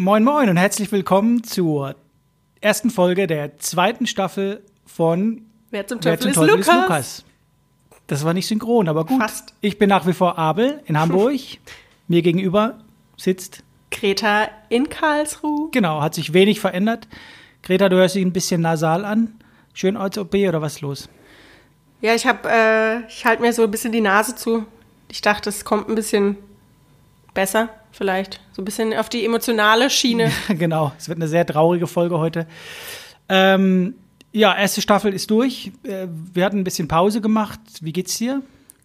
Moin Moin und herzlich willkommen zur ersten Folge der zweiten Staffel von Wer zum Wer Teufel, zum ist, Teufel Lukas? ist Lukas. Das war nicht synchron, aber gut. Fast. Ich bin nach wie vor Abel in Hamburg. Mir gegenüber sitzt, Greta in Karlsruhe. genau, hat sich wenig verändert. Greta, du hörst dich ein bisschen nasal an. Schön als OP oder was ist los? Ja, ich habe, äh, ich halte mir so ein bisschen die Nase zu. Ich dachte, es kommt ein bisschen besser, vielleicht. So ein bisschen auf die emotionale Schiene. genau, es wird eine sehr traurige Folge heute. Ähm, ja, erste Staffel ist durch. Äh, Wir hatten ein bisschen Pause gemacht. Wie geht's dir?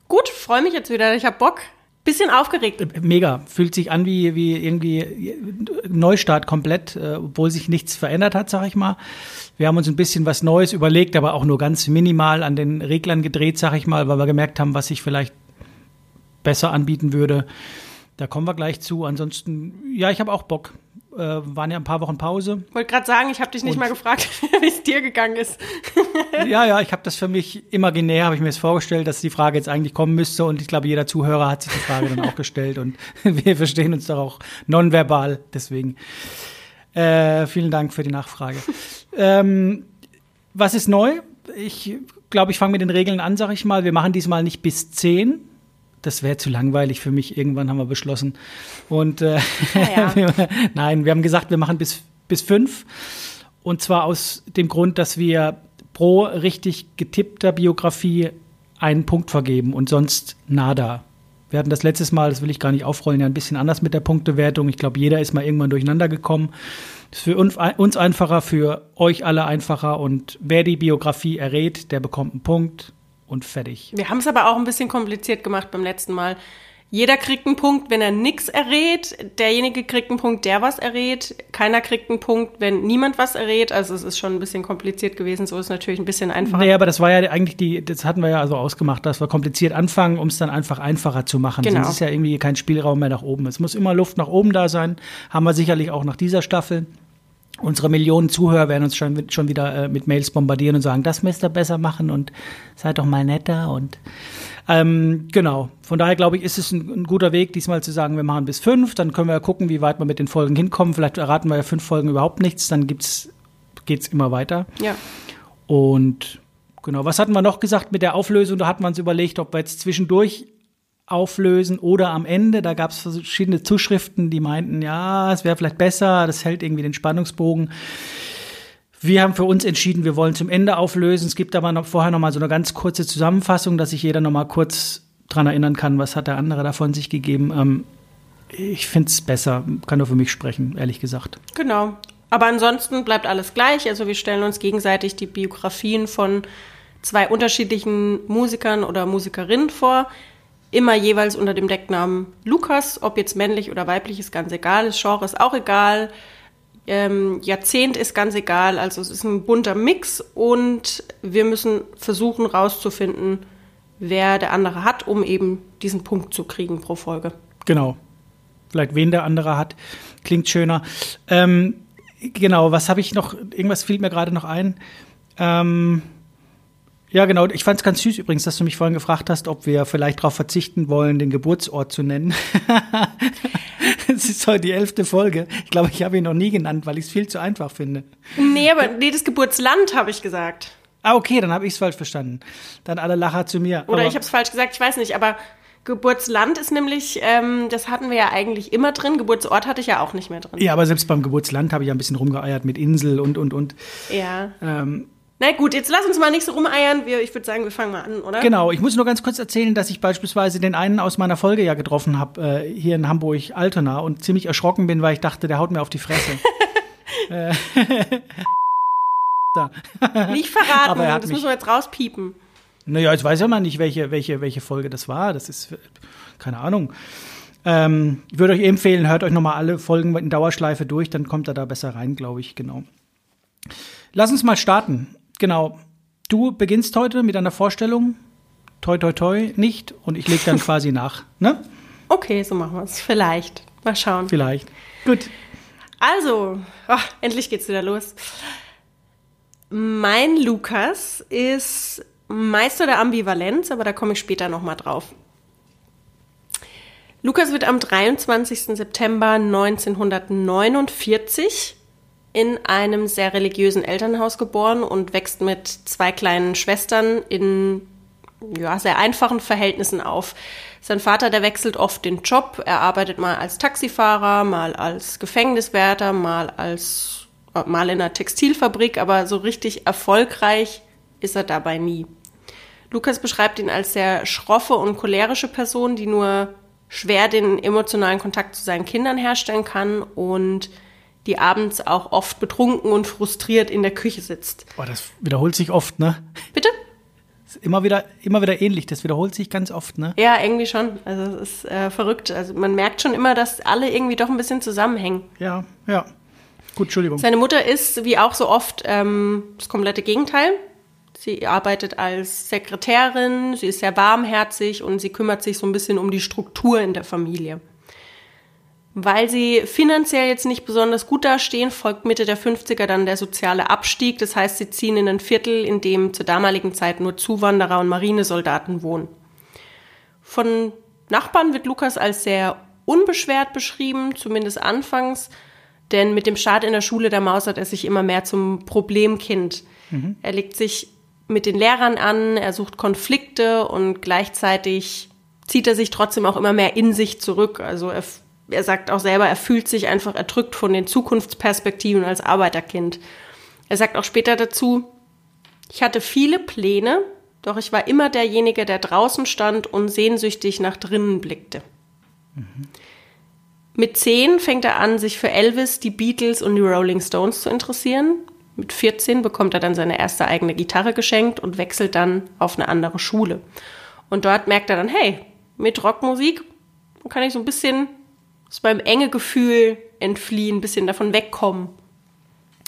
Gut, freue mich jetzt wieder. Ich habe Bock. Bisschen aufgeregt. Äh, Mega. Fühlt sich an wie, wie irgendwie Neustart komplett, äh, obwohl sich nichts verändert hat, sag ich mal. Wir haben uns ein bisschen was Neues überlegt, aber auch nur ganz minimal an den Reglern gedreht, sag ich mal, weil wir gemerkt haben, was sich vielleicht besser anbieten würde. Da kommen wir gleich zu. Ansonsten, ja, ich habe auch Bock. Äh, waren ja ein paar Wochen Pause. Wollte gerade sagen, ich habe dich nicht Und- mal gefragt, wie es dir gegangen ist. Ja, ja, ich habe das für mich imaginär, habe ich mir das vorgestellt, dass die Frage jetzt eigentlich kommen müsste und ich glaube, jeder Zuhörer hat sich die Frage dann auch gestellt und wir verstehen uns doch auch nonverbal, deswegen äh, vielen Dank für die Nachfrage. ähm, was ist neu? Ich glaube, ich fange mit den Regeln an, sag ich mal. Wir machen diesmal nicht bis 10. Das wäre zu langweilig für mich. Irgendwann haben wir beschlossen. Und äh, Ja, nein, wir haben gesagt, wir machen bis, bis fünf. Und zwar aus dem Grund, dass wir pro richtig getippter Biografie einen Punkt vergeben und sonst nada. Wir hatten das letztes Mal, das will ich gar nicht aufrollen, ja ein bisschen anders mit der Punktewertung. Ich glaube, jeder ist mal irgendwann durcheinander gekommen. Das ist für uns einfacher, für euch alle einfacher. Und wer die Biografie errät, der bekommt einen Punkt und fertig. Wir haben es aber auch ein bisschen kompliziert gemacht beim letzten Mal. Jeder kriegt einen Punkt, wenn er nichts errät. Derjenige kriegt einen Punkt, der was errät. Keiner kriegt einen Punkt, wenn niemand was errät. Also es ist schon ein bisschen kompliziert gewesen. So ist es natürlich ein bisschen einfacher. Nee, aber das war ja eigentlich die, das hatten wir ja also ausgemacht, dass wir kompliziert anfangen, um es dann einfach einfacher zu machen. Genau. Sonst ist ja irgendwie kein Spielraum mehr nach oben. Es muss immer Luft nach oben da sein. Haben wir sicherlich auch nach dieser Staffel. Unsere Millionen Zuhörer werden uns schon, schon wieder äh, mit Mails bombardieren und sagen, das müsst ihr besser machen und seid doch mal netter und ähm, genau. Von daher glaube ich, ist es ein, ein guter Weg, diesmal zu sagen, wir machen bis fünf, dann können wir ja gucken, wie weit wir mit den Folgen hinkommen. Vielleicht erraten wir ja fünf Folgen überhaupt nichts, dann gibt's, geht's immer weiter. Ja. Und genau, was hatten wir noch gesagt mit der Auflösung? Da hatten wir uns überlegt, ob wir jetzt zwischendurch auflösen oder am Ende. Da gab es verschiedene Zuschriften, die meinten, ja, es wäre vielleicht besser, das hält irgendwie den Spannungsbogen. Wir haben für uns entschieden, wir wollen zum Ende auflösen. Es gibt aber noch vorher noch mal so eine ganz kurze Zusammenfassung, dass sich jeder noch mal kurz dran erinnern kann, was hat der andere davon sich gegeben. Ähm, ich finde es besser, kann nur für mich sprechen, ehrlich gesagt. Genau. Aber ansonsten bleibt alles gleich. Also wir stellen uns gegenseitig die Biografien von zwei unterschiedlichen Musikern oder Musikerinnen vor. Immer jeweils unter dem Decknamen Lukas. Ob jetzt männlich oder weiblich ist ganz egal. Das Genre ist auch egal. Ähm, Jahrzehnt ist ganz egal. Also es ist ein bunter Mix und wir müssen versuchen rauszufinden, wer der andere hat, um eben diesen Punkt zu kriegen pro Folge. Genau. Vielleicht wen der andere hat. Klingt schöner. Ähm, genau, was habe ich noch? Irgendwas fiel mir gerade noch ein. Ähm, ja, genau. Ich fand es ganz süß übrigens, dass du mich vorhin gefragt hast, ob wir vielleicht darauf verzichten wollen, den Geburtsort zu nennen. Es ist heute die elfte Folge. Ich glaube, ich habe ihn noch nie genannt, weil ich es viel zu einfach finde. Nee, aber nee, das Geburtsland habe ich gesagt. Ah, okay, dann habe ich es falsch verstanden. Dann alle Lacher zu mir. Oder Aber- ich habe es falsch gesagt, ich weiß nicht, aber Geburtsland ist nämlich, ähm, das hatten wir ja eigentlich immer drin. Geburtsort hatte ich ja auch nicht mehr drin. Ja, aber selbst beim Geburtsland habe ich ja ein bisschen rumgeeiert mit Insel und, und, und. Ja. Ähm, Na gut, jetzt lass uns mal nicht so rumeiern. Wir, ich würde sagen, wir fangen mal an, oder? Genau, ich muss nur ganz kurz erzählen, dass ich beispielsweise den einen aus meiner Folge ja getroffen habe, äh, hier in Hamburg-Altona und ziemlich erschrocken bin, weil ich dachte, der haut mir auf die Fresse. Äh, da. Nicht verraten, Aber er das mich- müssen wir jetzt rauspiepen. Naja, jetzt weiß ja mal nicht, welche, welche, welche Folge das war. Das ist, keine Ahnung. Ähm, ich würde euch empfehlen, hört euch nochmal alle Folgen in Dauerschleife durch, dann kommt er da besser rein, glaube ich, genau. Lass uns mal starten. Genau. Du beginnst heute mit einer Vorstellung. Toi, toi, toi, nicht. Und ich lege dann quasi nach. Ne? Okay, so machen wir es. Vielleicht. Mal schauen. Vielleicht. Gut. Also, oh, endlich geht's wieder los. Mein Lukas ist Meister der Ambivalenz, aber da komme ich später nochmal drauf. Lukas wird am 23. September 1949 in einem sehr religiösen Elternhaus geboren und wächst mit zwei kleinen Schwestern in ja, sehr einfachen Verhältnissen auf. Sein Vater, der wechselt oft den Job. Er arbeitet mal als Taxifahrer, mal als Gefängniswärter, mal als mal in einer Textilfabrik, aber so richtig erfolgreich ist er dabei nie. Lukas beschreibt ihn als sehr schroffe und cholerische Person, die nur schwer den emotionalen Kontakt zu seinen Kindern herstellen kann und die abends auch oft betrunken und frustriert in der Küche sitzt. Boah, das wiederholt sich oft, ne? Bitte? Immer wieder, immer wieder ähnlich. Das wiederholt sich ganz oft, ne? Ja, irgendwie schon. Also es ist äh, verrückt. Also man merkt schon immer, dass alle irgendwie doch ein bisschen zusammenhängen. Ja, ja. Gut, Entschuldigung. Seine Mutter ist, wie auch so oft, ähm, das komplette Gegenteil. Sie arbeitet als Sekretärin, sie ist sehr warmherzig und sie kümmert sich so ein bisschen um die Struktur in der Familie. Weil sie finanziell jetzt nicht besonders gut dastehen, folgt Mitte der 50er dann der soziale Abstieg. Das heißt, sie ziehen in ein Viertel, in dem zur damaligen Zeit nur Zuwanderer und Marinesoldaten wohnen. Von Nachbarn wird Lukas als sehr unbeschwert beschrieben, zumindest anfangs, denn mit dem Start in der Schule, da mausert er sich immer mehr zum Problemkind. Mhm. Er legt sich mit den Lehrern an, er sucht Konflikte und gleichzeitig zieht er sich trotzdem auch immer mehr in sich zurück. Also er, er sagt auch selber, er fühlt sich einfach erdrückt von den Zukunftsperspektiven als Arbeiterkind. Er sagt auch später dazu, ich hatte viele Pläne, doch ich war immer derjenige, der draußen stand und sehnsüchtig nach drinnen blickte. Mhm. Mit zehn fängt er an, sich für Elvis, die Beatles und die Rolling Stones zu interessieren. Mit 14 bekommt er dann seine erste eigene Gitarre geschenkt und wechselt dann auf eine andere Schule. Und dort merkt er dann, hey, mit Rockmusik kann ich so ein bisschen aus meinem enge Gefühl entfliehen, ein bisschen davon wegkommen.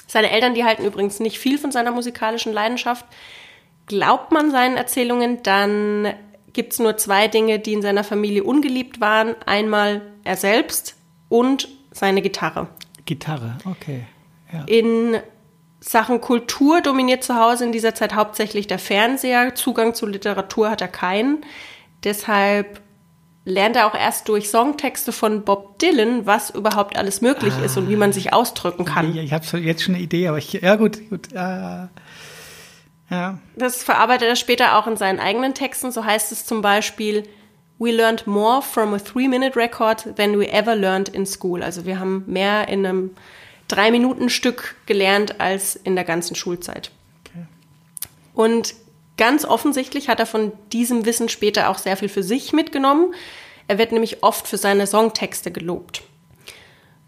Seine Eltern, die halten übrigens nicht viel von seiner musikalischen Leidenschaft. Glaubt man seinen Erzählungen, dann gibt es nur zwei Dinge, die in seiner Familie ungeliebt waren. Einmal er selbst und seine Gitarre. Gitarre, okay. Ja. In Sachen Kultur dominiert zu Hause in dieser Zeit hauptsächlich der Fernseher. Zugang zu Literatur hat er keinen. Deshalb lernt er auch erst durch Songtexte von Bob Dylan, was überhaupt alles möglich ah, ist und wie man sich ausdrücken kann. Ich, ich habe jetzt schon eine Idee, aber ich, ja gut, gut. Äh, ja. Das verarbeitet er später auch in seinen eigenen Texten. So heißt es zum Beispiel, We learned more from a three-minute record than we ever learned in school. Also wir haben mehr in einem Drei-Minuten-Stück gelernt als in der ganzen Schulzeit. Okay. Und ganz offensichtlich hat er von diesem Wissen später auch sehr viel für sich mitgenommen. Er wird nämlich oft für seine Songtexte gelobt.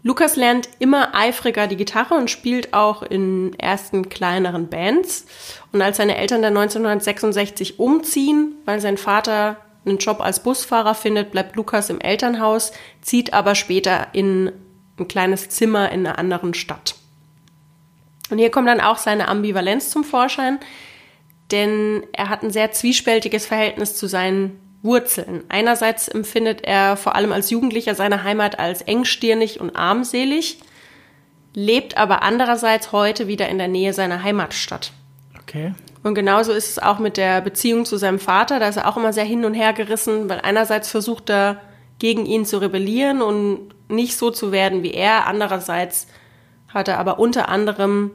Lukas lernt immer eifriger die Gitarre und spielt auch in ersten kleineren Bands. Und als seine Eltern dann 1966 umziehen, weil sein Vater einen Job als Busfahrer findet, bleibt Lukas im Elternhaus, zieht aber später in ein kleines Zimmer in einer anderen Stadt. Und hier kommt dann auch seine Ambivalenz zum Vorschein, denn er hat ein sehr zwiespältiges Verhältnis zu seinen Wurzeln. Einerseits empfindet er vor allem als Jugendlicher seine Heimat als engstirnig und armselig, lebt aber andererseits heute wieder in der Nähe seiner Heimatstadt. Okay. Und genauso ist es auch mit der Beziehung zu seinem Vater. Da ist er auch immer sehr hin und her gerissen, weil einerseits versucht er, gegen ihn zu rebellieren und nicht so zu werden wie er. Andererseits hat er aber unter anderem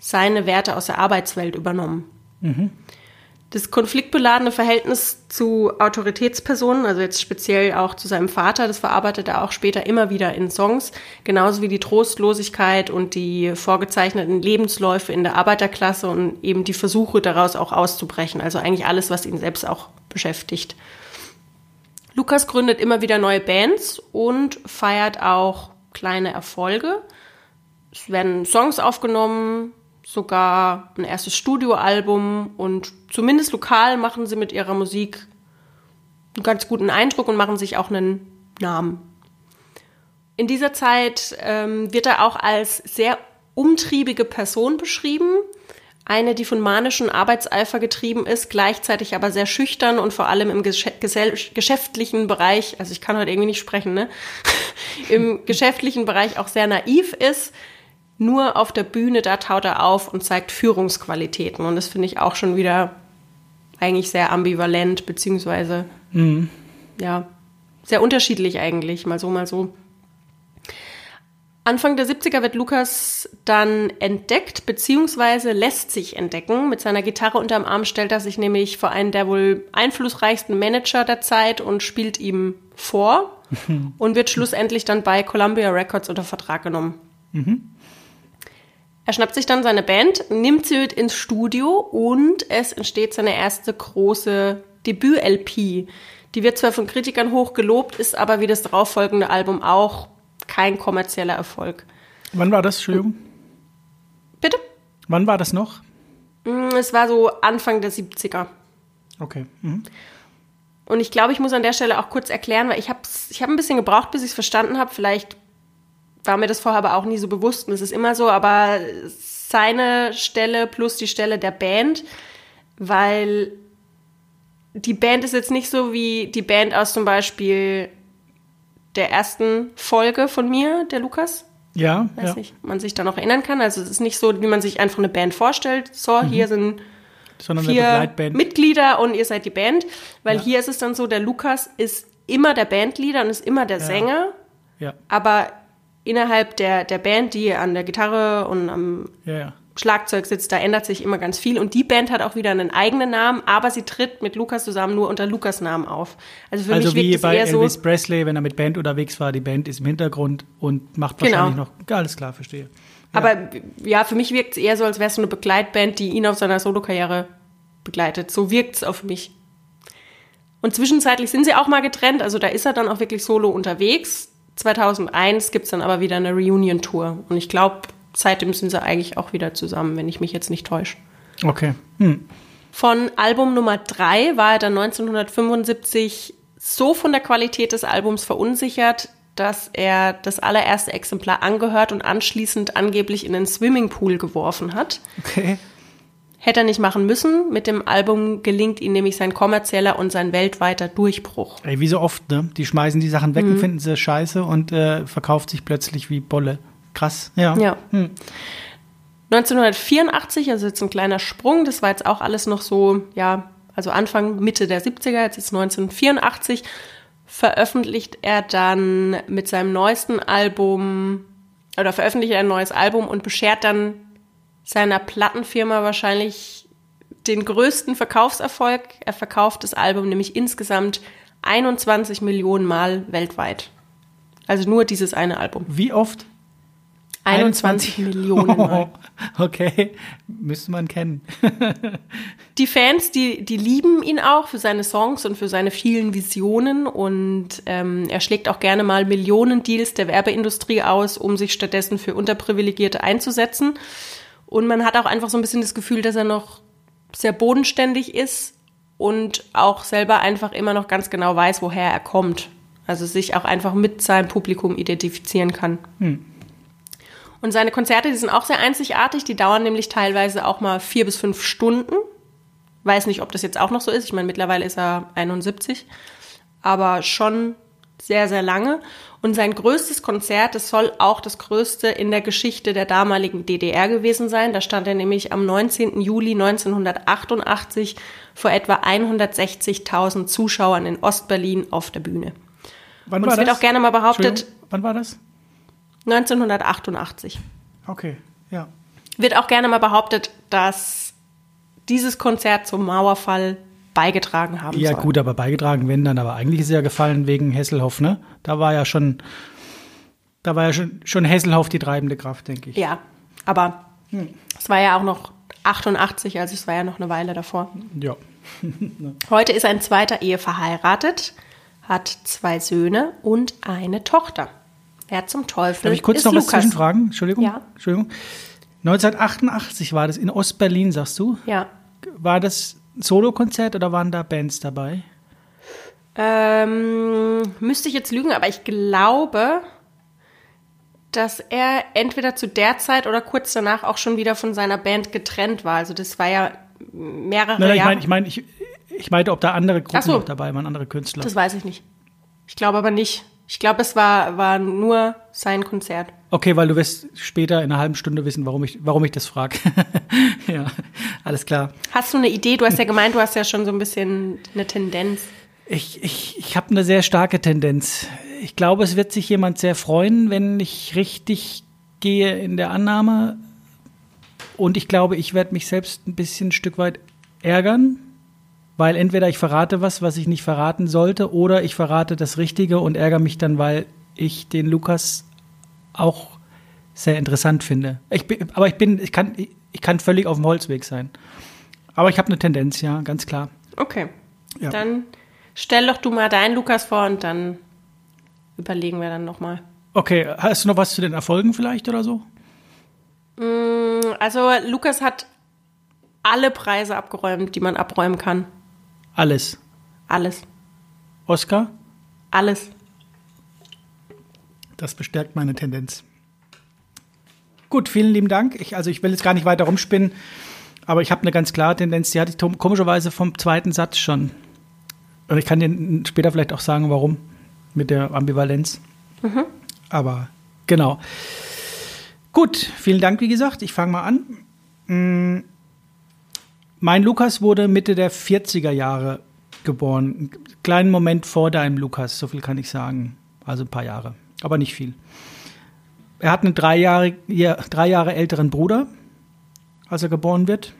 seine Werte aus der Arbeitswelt übernommen. Mhm. Das konfliktbeladene Verhältnis zu Autoritätspersonen, also jetzt speziell auch zu seinem Vater, das verarbeitet er auch später immer wieder in Songs, genauso wie die Trostlosigkeit und die vorgezeichneten Lebensläufe in der Arbeiterklasse und eben die Versuche daraus auch auszubrechen, also eigentlich alles, was ihn selbst auch beschäftigt. Lukas gründet immer wieder neue Bands und feiert auch kleine Erfolge. Es werden Songs aufgenommen, sogar ein erstes Studioalbum und zumindest lokal machen sie mit ihrer Musik einen ganz guten Eindruck und machen sich auch einen Namen. In dieser Zeit ähm, wird er auch als sehr umtriebige Person beschrieben. Eine, die von manischem Arbeitseifer getrieben ist, gleichzeitig aber sehr schüchtern und vor allem im geschäftlichen Bereich, also ich kann heute irgendwie nicht sprechen, ne? Im geschäftlichen Bereich auch sehr naiv ist, nur auf der Bühne, da taut er auf und zeigt Führungsqualitäten. Und das finde ich auch schon wieder eigentlich sehr ambivalent, beziehungsweise, mhm. ja, sehr unterschiedlich eigentlich, mal so, mal so. Anfang der 70er wird Lukas dann entdeckt, beziehungsweise lässt sich entdecken. Mit seiner Gitarre unterm Arm stellt er sich nämlich vor einen der wohl einflussreichsten Manager der Zeit und spielt ihm vor und wird schlussendlich dann bei Columbia Records unter Vertrag genommen. Er schnappt sich dann seine Band, nimmt sie mit ins Studio und es entsteht seine erste große Debüt-LP. Die wird zwar von Kritikern hoch gelobt, ist aber wie das darauffolgende Album auch kein kommerzieller Erfolg. Wann war das, Entschuldigung? Bitte? Wann war das noch? Mm, Es war so Anfang der 70er. Okay. Mhm. Und ich glaube, ich muss an der Stelle auch kurz erklären, weil ich habe ich hab ein bisschen gebraucht, bis ich es verstanden habe. Vielleicht war mir das vorher aber auch nie so bewusst und es ist immer so, aber seine Stelle plus die Stelle der Band, weil die Band ist jetzt nicht so wie die Band aus zum Beispiel der ersten Folge von mir, der Lukas. Ja, Weiß ja. nicht, man sich da noch erinnern kann. Also es ist nicht so, wie man sich einfach eine Band vorstellt. So, hier sind sondern vier. Mitglieder und ihr seid die Band. Weil Ja. hier ist es dann so, der Lukas ist immer der Bandleader und ist immer der Sänger. ja, Aber innerhalb der, der Band, die an der Gitarre und am ja, ja. Schlagzeug sitzt, da ändert sich immer ganz viel. Und die Band hat auch wieder einen eigenen Namen, aber sie tritt mit Lukas zusammen nur unter Lukas Namen auf. Also für Also mich wirkt wie es bei eher so. Elvis Presley, wenn er mit Band unterwegs war, die Band ist im Hintergrund und macht wahrscheinlich Genau. noch. Ja, alles klar, verstehe. Aber ja, für mich wirkt es eher so, als wäre es so eine Begleitband, die ihn auf seiner Solokarriere begleitet. So wirkt es auf mich. Und zwischenzeitlich sind sie auch mal getrennt, also da ist er dann auch wirklich solo unterwegs. 2001 gibt es dann aber wieder eine Reunion-Tour. Und ich glaube, seitdem sind sie eigentlich auch wieder zusammen, wenn ich mich jetzt nicht täusche. Okay. Hm. Von Album Nummer 3 war er dann 1975 so von der Qualität des Albums verunsichert, dass er das allererste Exemplar angehört und anschließend angeblich in den Swimmingpool geworfen hat. Okay. Hätte er nicht machen müssen. Mit dem Album gelingt ihm nämlich sein kommerzieller und sein weltweiter Durchbruch. Ey, wie so oft, ne? Die schmeißen die Sachen weg und Mhm. finden sie scheiße und äh, verkauft sich plötzlich wie Bolle. Krass, ja. Ja. Hm. 1984, also jetzt ein kleiner Sprung, das war jetzt auch alles noch so, ja, also Anfang, Mitte der 70er, jetzt ist 1984, veröffentlicht er dann mit seinem neuesten Album, oder veröffentlicht er ein neues Album und beschert dann seiner Plattenfirma wahrscheinlich den größten Verkaufserfolg. Er verkauft das Album nämlich insgesamt 21 Millionen Mal weltweit. Also nur dieses eine Album. Wie oft? 21 Millionen Mal. Okay, müsste man kennen. Die Fans, die, die lieben ihn auch für seine Songs und für seine vielen Visionen und ähm, er schlägt auch gerne mal Millionendeals der Werbeindustrie aus, um sich stattdessen für Unterprivilegierte einzusetzen. Und man hat auch einfach so ein bisschen das Gefühl, dass er noch sehr bodenständig ist und auch selber einfach immer noch ganz genau weiß, woher er kommt. Also sich auch einfach mit seinem Publikum identifizieren kann. Und seine Konzerte, die sind auch sehr einzigartig. Die dauern nämlich teilweise auch mal vier bis fünf Stunden. Weiß nicht, ob das jetzt auch noch so ist. Ich meine, mittlerweile ist er 71. Aber schon sehr, sehr lange. Und sein größtes Konzert, das soll auch das größte in der Geschichte der damaligen DDR gewesen sein. Da stand er nämlich am 19. Juli 1988 vor etwa 160.000 Zuschauern in Ostberlin auf der Bühne. Wann Und es wird auch gerne mal behauptet, Wann war das? 1988. Okay, ja. Wird auch gerne mal behauptet, dass dieses Konzert zum Mauerfall beigetragen haben Ja, soll. gut, aber beigetragen, wenn dann. Aber eigentlich ist er ja gefallen wegen Hesselhoff, ne? Da war ja schon, da war ja schon, schon Hesselhoff die treibende Kraft, denke ich. Ja, aber Hm. es war ja auch noch 88, also es war ja noch eine Weile davor. Ja. Heute ist er in zweiter Ehe verheiratet, hat zwei Söhne und eine Tochter. Wer zum Teufel Darf ich kurz ist noch was Lukas? zwischenfragen? Entschuldigung. Ja. Entschuldigung. 1988 war das in Ostberlin, sagst du? Ja. War das ein Solokonzert oder waren da Bands dabei? Ähm, müsste ich jetzt lügen, aber ich glaube, dass er entweder zu der Zeit oder kurz danach auch schon wieder von seiner Band getrennt war. Also das war ja mehrere Nein, nein, ich Jahre. meine, ich, mein, ich, ich meinte, ob da andere Gruppen so. noch dabei waren, andere Künstler. das weiß ich nicht. Ich glaube aber nicht. Ich glaube, es war, war nur sein Konzert. Okay, weil du wirst später in einer halben Stunde wissen, warum ich, warum ich das frage. ja, alles klar. Hast du eine Idee? Du hast ja gemeint, du hast ja schon so ein bisschen eine Tendenz. Ich, ich, ich habe eine sehr starke Tendenz. Ich glaube, es wird sich jemand sehr freuen, wenn ich richtig gehe in der Annahme. Und ich glaube, ich werde mich selbst ein bisschen ein Stück weit ärgern, weil entweder ich verrate was, was ich nicht verraten sollte, oder ich verrate das Richtige und ärgere mich dann, weil ich den Lukas auch sehr interessant finde. Ich bin, aber ich bin, ich kann, ich kann völlig auf dem Holzweg sein. Aber ich habe eine Tendenz, ja, ganz klar. Okay. Ja. Dann stell doch du mal deinen Lukas vor und dann überlegen wir dann nochmal. Okay, hast du noch was zu den Erfolgen vielleicht oder so? Mm, also Lukas hat alle Preise abgeräumt, die man abräumen kann. Alles. Alles. Oscar? Alles. Das bestärkt meine Tendenz. Gut, vielen lieben Dank. Ich, also ich will jetzt gar nicht weiter rumspinnen, aber ich habe eine ganz klare Tendenz, die hatte ich komischerweise vom zweiten Satz schon. Und ich kann dir später vielleicht auch sagen, warum mit der Ambivalenz. Mhm. Aber genau. Gut, vielen Dank, wie gesagt. Ich fange mal an. Mm, mein Lukas wurde Mitte der 40er Jahre geboren. Einen kleinen Moment vor deinem Lukas, so viel kann ich sagen. Also ein paar Jahre, aber nicht viel. Er hat einen drei Jahre, drei Jahre älteren Bruder, als er geboren wird.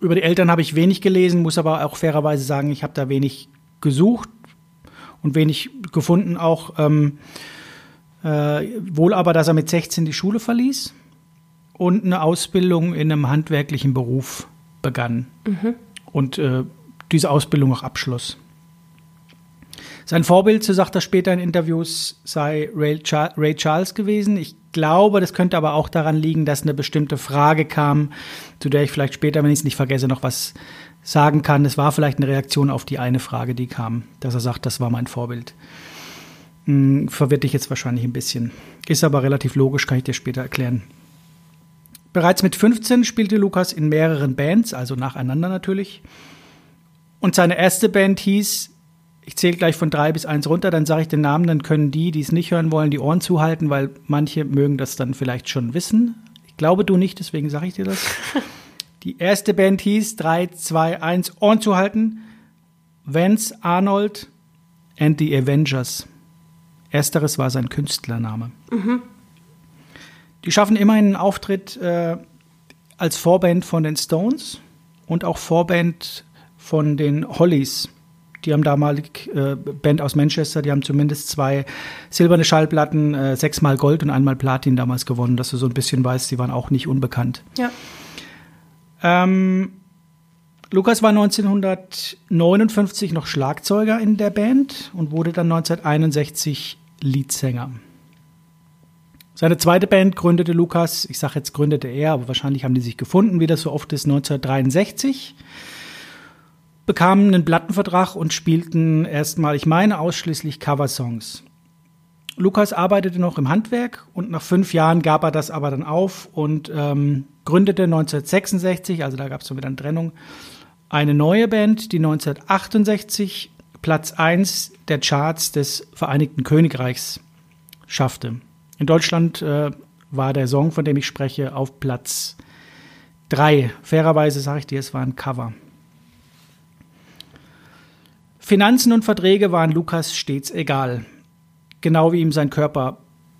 Über die Eltern habe ich wenig gelesen, muss aber auch fairerweise sagen, ich habe da wenig gesucht und wenig gefunden. Auch ähm, äh, wohl aber, dass er mit 16 die Schule verließ und eine Ausbildung in einem handwerklichen Beruf begann mhm. und äh, diese Ausbildung auch abschloss. Sein Vorbild, so sagt er später in Interviews, sei Ray, Ray, Charles gewesen. Ich glaube, das könnte aber auch daran liegen, dass eine bestimmte Frage kam, zu der ich vielleicht später, wenn ich es nicht vergesse, noch was sagen kann. Es war vielleicht eine Reaktion auf die eine Frage, die kam, dass er sagt, das war mein Vorbild. Hm, verwirrt dich jetzt wahrscheinlich ein bisschen. Ist aber relativ logisch, kann ich dir später erklären. Bereits mit 15 spielte Lukas in mehreren Bands, also nacheinander natürlich. Und seine erste Band hieß, ich zähle gleich von drei bis eins runter, dann sage ich den Namen, dann können die, die es nicht hören wollen, die Ohren zuhalten, weil manche mögen das dann vielleicht schon wissen. Ich glaube du nicht, deswegen sage ich dir das. die erste Band hieß 3, 2, 1, Ohren zuhalten. Vance Arnold and the Avengers. Ersteres war sein Künstlername. Mhm. Die schaffen immerhin einen Auftritt äh, als Vorband von den Stones und auch Vorband von den Hollies. Die haben damalig äh, Band aus Manchester, die haben zumindest zwei silberne Schallplatten, äh, sechsmal Gold und einmal Platin damals gewonnen, dass du so ein bisschen weißt, die waren auch nicht unbekannt. Ja. Ähm, Lukas war 1959 noch Schlagzeuger in der Band und wurde dann 1961 Leadsänger. Seine zweite Band gründete Lukas, ich sage jetzt gründete er, aber wahrscheinlich haben die sich gefunden, wie das so oft ist, 1963. Bekamen einen Plattenvertrag und spielten erstmal, ich meine, ausschließlich Coversongs. Lukas arbeitete noch im Handwerk und nach fünf Jahren gab er das aber dann auf und ähm, gründete 1966, also da gab es so wieder eine Trennung, eine neue Band, die 1968 Platz 1 der Charts des Vereinigten Königreichs schaffte. In Deutschland äh, war der Song, von dem ich spreche, auf Platz 3. Fairerweise sage ich dir, es war ein Cover. Finanzen und Verträge waren Lukas stets egal. Genau wie ihm sein Körper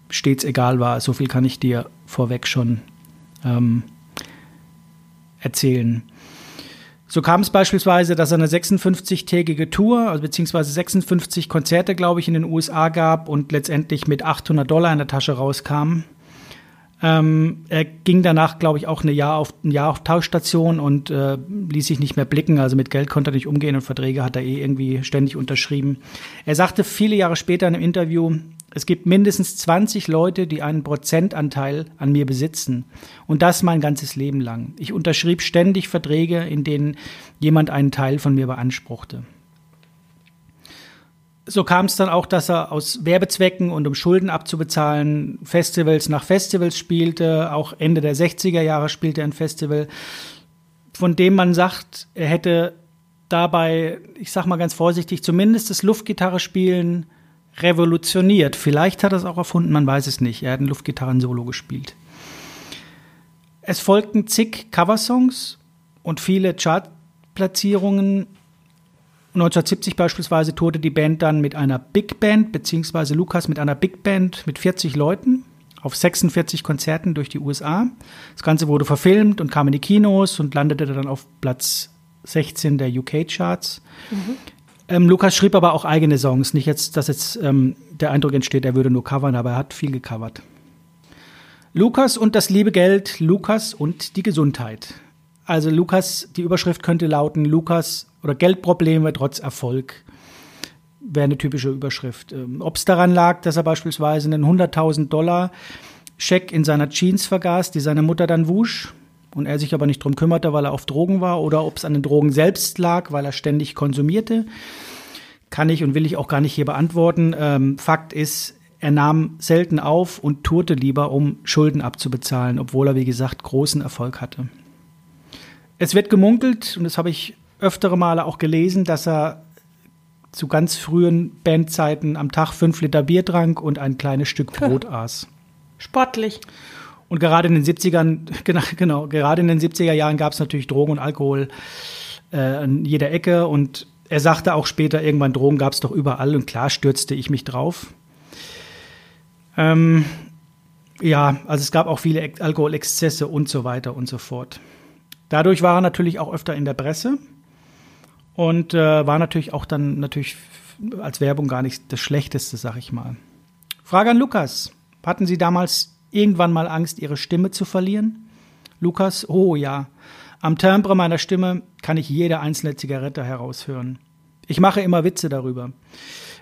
stets egal war. So viel kann ich dir vorweg schon ähm, erzählen. So kam es beispielsweise, dass er eine 56-tägige Tour, also beziehungsweise 56 Konzerte, glaube ich, in den USA gab und letztendlich mit 800 Dollar in der Tasche rauskam. Ähm, er ging danach, glaube ich, auch ein Jahr auf, ein Jahr auf Tauschstation und äh, ließ sich nicht mehr blicken. Also mit Geld konnte er nicht umgehen und Verträge hat er eh irgendwie ständig unterschrieben. Er sagte viele Jahre später in einem Interview, es gibt mindestens 20 Leute, die einen Prozentanteil an mir besitzen. Und das mein ganzes Leben lang. Ich unterschrieb ständig Verträge, in denen jemand einen Teil von mir beanspruchte. So kam es dann auch, dass er aus Werbezwecken und um Schulden abzubezahlen Festivals nach Festivals spielte. Auch Ende der 60er Jahre spielte er ein Festival, von dem man sagt, er hätte dabei, ich sag mal ganz vorsichtig, zumindest das Luftgitarre spielen revolutioniert. Vielleicht hat er es auch erfunden, man weiß es nicht. Er hat ein Luftgitarren-Solo gespielt. Es folgten zig Coversongs und viele Chartplatzierungen. 1970 beispielsweise tourte die Band dann mit einer Big Band, beziehungsweise Lukas mit einer Big Band mit 40 Leuten auf 46 Konzerten durch die USA. Das Ganze wurde verfilmt und kam in die Kinos und landete dann auf Platz 16 der UK-Charts. Mhm. Ähm, Lukas schrieb aber auch eigene Songs. Nicht jetzt, dass jetzt ähm, der Eindruck entsteht, er würde nur covern, aber er hat viel gecovert. Lukas und das liebe Geld, Lukas und die Gesundheit. Also Lukas, die Überschrift könnte lauten, Lukas oder Geldprobleme trotz Erfolg. Wäre eine typische Überschrift. Ähm, Ob es daran lag, dass er beispielsweise einen 100.000 Dollar Scheck in seiner Jeans vergaß, die seine Mutter dann wusch und er sich aber nicht drum kümmerte, weil er auf Drogen war, oder ob es an den Drogen selbst lag, weil er ständig konsumierte, kann ich und will ich auch gar nicht hier beantworten. Ähm, Fakt ist, er nahm selten auf und tourte lieber, um Schulden abzubezahlen, obwohl er, wie gesagt, großen Erfolg hatte. Es wird gemunkelt, und das habe ich öftere Male auch gelesen, dass er zu ganz frühen Bandzeiten am Tag fünf Liter Bier trank und ein kleines Stück Brot aß. Sportlich. Und gerade in den 70ern, genau, genau gerade in den 70er Jahren gab es natürlich Drogen und Alkohol äh, an jeder Ecke. Und er sagte auch später, irgendwann Drogen gab es doch überall. Und klar stürzte ich mich drauf. Ähm, ja, also es gab auch viele Alkoholexzesse und so weiter und so fort. Dadurch war er natürlich auch öfter in der Presse und äh, war natürlich auch dann natürlich als Werbung gar nicht das Schlechteste, sag ich mal. Frage an Lukas. Hatten Sie damals irgendwann mal Angst, Ihre Stimme zu verlieren? Lukas, oh ja. Am Timbre meiner Stimme kann ich jede einzelne Zigarette heraushören. Ich mache immer Witze darüber.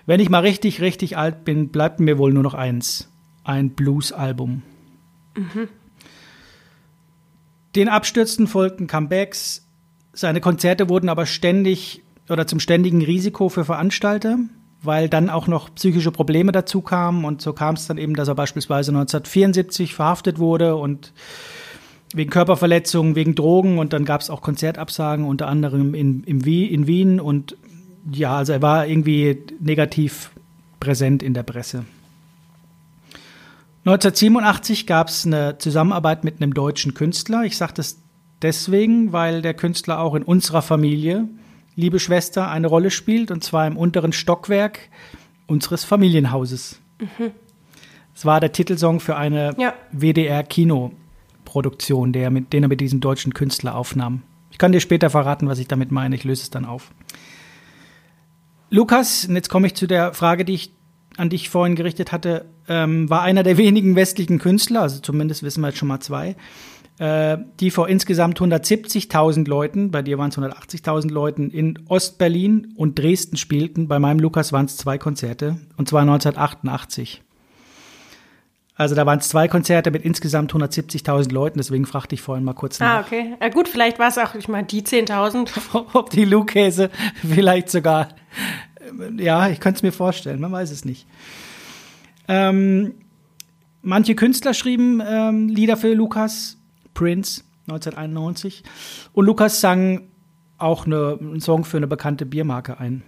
Wenn ich mal richtig, richtig alt bin, bleibt mir wohl nur noch eins. Ein Blues-Album. Mhm. Den Abstürzen folgten Comebacks. Seine Konzerte wurden aber ständig oder zum ständigen Risiko für Veranstalter, weil dann auch noch psychische Probleme dazu kamen. Und so kam es dann eben, dass er beispielsweise 1974 verhaftet wurde und wegen Körperverletzungen, wegen Drogen. Und dann gab es auch Konzertabsagen, unter anderem in, in, in Wien. Und ja, also er war irgendwie negativ präsent in der Presse. 1987 gab es eine Zusammenarbeit mit einem deutschen Künstler. Ich sage das deswegen, weil der Künstler auch in unserer Familie, liebe Schwester, eine Rolle spielt, und zwar im unteren Stockwerk unseres Familienhauses. Mhm. Es war der Titelsong für eine ja. WDR-Kinoproduktion, den er mit diesem deutschen Künstler aufnahm. Ich kann dir später verraten, was ich damit meine. Ich löse es dann auf. Lukas, und jetzt komme ich zu der Frage, die ich an dich vorhin gerichtet hatte, ähm, war einer der wenigen westlichen Künstler, also zumindest wissen wir jetzt schon mal zwei, äh, die vor insgesamt 170.000 Leuten, bei dir waren es 180.000 Leuten, in Ostberlin und Dresden spielten. Bei meinem Lukas waren es zwei Konzerte, und zwar 1988. Also da waren es zwei Konzerte mit insgesamt 170.000 Leuten, deswegen fragte ich vorhin mal kurz ah, nach. Ah, okay. Ja, gut, vielleicht war es auch, ich meine, die 10.000. Ob die Lukäse vielleicht sogar, ja, ich könnte es mir vorstellen, man weiß es nicht. Ähm, manche Künstler schrieben ähm, Lieder für Lukas, Prince 1991, und Lukas sang auch eine, einen Song für eine bekannte Biermarke ein.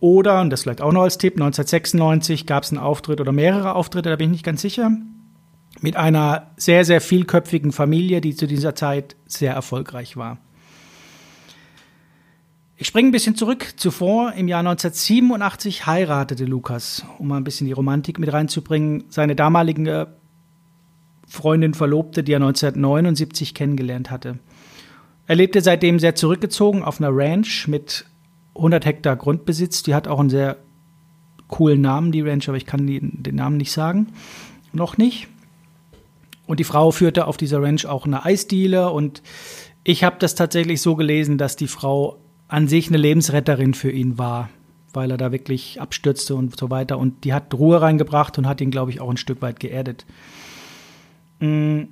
Oder, und das vielleicht auch noch als Tipp, 1996 gab es einen Auftritt oder mehrere Auftritte, da bin ich nicht ganz sicher, mit einer sehr, sehr vielköpfigen Familie, die zu dieser Zeit sehr erfolgreich war. Ich springe ein bisschen zurück. Zuvor, im Jahr 1987, heiratete Lukas, um mal ein bisschen die Romantik mit reinzubringen, seine damalige Freundin Verlobte, die er 1979 kennengelernt hatte. Er lebte seitdem sehr zurückgezogen auf einer Ranch mit 100 Hektar Grundbesitz. Die hat auch einen sehr coolen Namen, die Ranch, aber ich kann den Namen nicht sagen. Noch nicht. Und die Frau führte auf dieser Ranch auch eine Eisdiele und ich habe das tatsächlich so gelesen, dass die Frau an sich eine Lebensretterin für ihn war, weil er da wirklich abstürzte und so weiter. Und die hat Ruhe reingebracht und hat ihn, glaube ich, auch ein Stück weit geerdet. Mhm.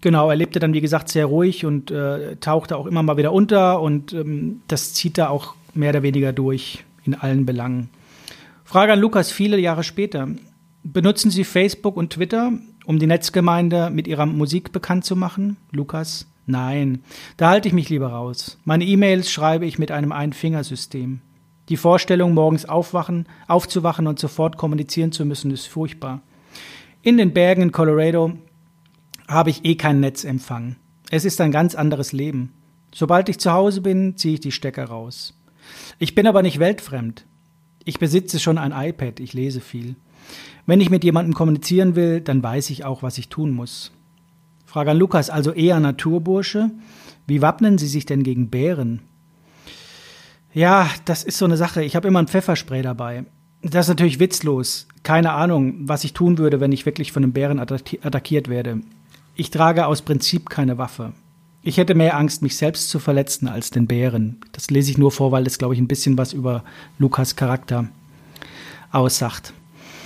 Genau, er lebte dann, wie gesagt, sehr ruhig und äh, tauchte auch immer mal wieder unter und ähm, das zieht er auch mehr oder weniger durch in allen Belangen. Frage an Lukas viele Jahre später. Benutzen Sie Facebook und Twitter, um die Netzgemeinde mit Ihrer Musik bekannt zu machen? Lukas, Nein, da halte ich mich lieber raus. Meine E-Mails schreibe ich mit einem Einfingersystem. Die Vorstellung, morgens aufwachen, aufzuwachen und sofort kommunizieren zu müssen, ist furchtbar. In den Bergen in Colorado habe ich eh keinen Netzempfang. Es ist ein ganz anderes Leben. Sobald ich zu Hause bin, ziehe ich die Stecker raus. Ich bin aber nicht weltfremd. Ich besitze schon ein iPad, ich lese viel. Wenn ich mit jemandem kommunizieren will, dann weiß ich auch, was ich tun muss. Frage an Lukas, also eher Naturbursche. Wie wappnen Sie sich denn gegen Bären? Ja, das ist so eine Sache. Ich habe immer ein Pfefferspray dabei. Das ist natürlich witzlos. Keine Ahnung, was ich tun würde, wenn ich wirklich von einem Bären attackiert werde. Ich trage aus Prinzip keine Waffe. Ich hätte mehr Angst, mich selbst zu verletzen, als den Bären. Das lese ich nur vor, weil das, glaube ich, ein bisschen was über Lukas Charakter aussagt.